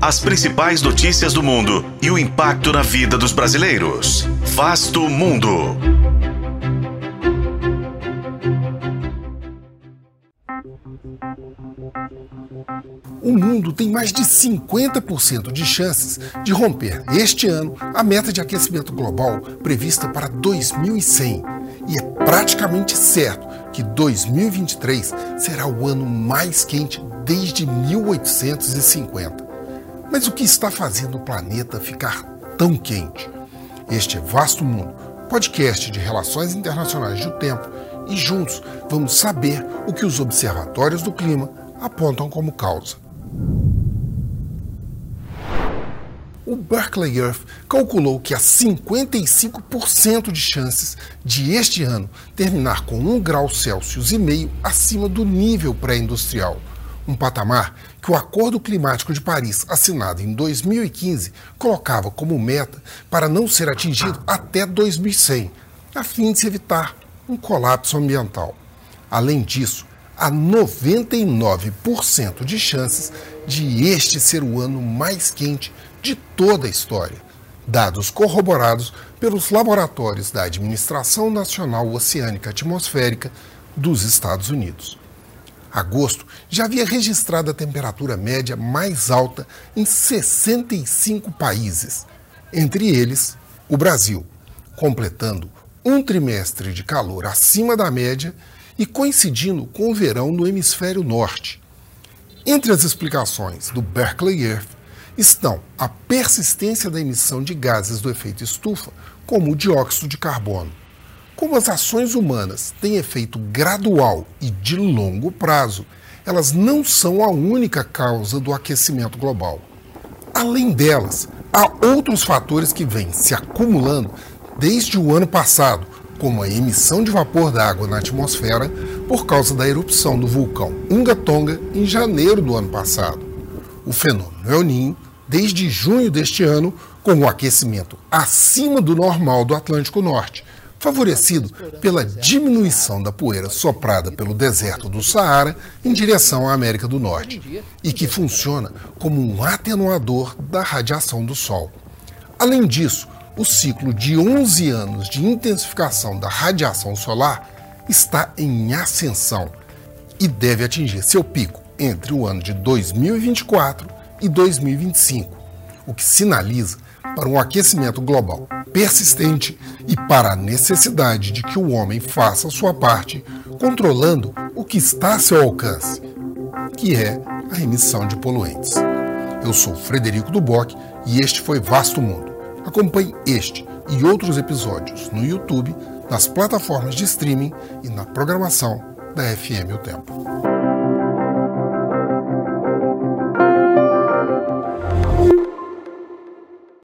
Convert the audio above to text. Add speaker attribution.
Speaker 1: As principais notícias do mundo e o impacto na vida dos brasileiros. Vasto Mundo.
Speaker 2: O mundo tem mais de 50% de chances de romper este ano a meta de aquecimento global prevista para 2100. E é praticamente certo que 2023 será o ano mais quente desde 1850. Mas o que está fazendo o planeta ficar tão quente? Este é Vasto Mundo, podcast de relações internacionais do tempo, e juntos vamos saber o que os observatórios do clima apontam como causa. O Berkeley Earth calculou que há 55% de chances de este ano terminar com 1 grau Celsius e meio acima do nível pré-industrial, um patamar que o Acordo Climático de Paris, assinado em 2015, colocava como meta para não ser atingido até 2100, a fim de se evitar um colapso ambiental. Além disso, há 99% de chances de este ser o ano mais quente de toda a história, dados corroborados pelos laboratórios da Administração Nacional Oceânica Atmosférica dos Estados Unidos. Agosto já havia registrado a temperatura média mais alta em 65 países, entre eles o Brasil, completando um trimestre de calor acima da média e coincidindo com o verão no hemisfério norte. Entre as explicações do Berkeley Earth estão a persistência da emissão de gases do efeito estufa, como o dióxido de carbono. Como as ações humanas têm efeito gradual e de longo prazo, elas não são a única causa do aquecimento global. Além delas, há outros fatores que vêm se acumulando desde o ano passado, como a emissão de vapor d'água na atmosfera por causa da erupção do vulcão Unga Tonga em janeiro do ano passado. O fenômeno El Niño, desde junho deste ano, com o aquecimento acima do normal do Atlântico Norte, favorecido pela diminuição da poeira soprada pelo deserto do Saara em direção à América do Norte, e que funciona como um atenuador da radiação do Sol. Além disso, o ciclo de 11 anos de intensificação da radiação solar está em ascensão e deve atingir seu pico entre o ano de 2024 e 2025, o que sinaliza para um aquecimento global persistente e para a necessidade de que o homem faça sua parte, controlando o que está a seu alcance, que é a emissão de poluentes. Eu sou Frederico Duboc e este foi Vasto Mundo. Acompanhe este e outros episódios no YouTube, nas plataformas de streaming e na programação da FM O Tempo.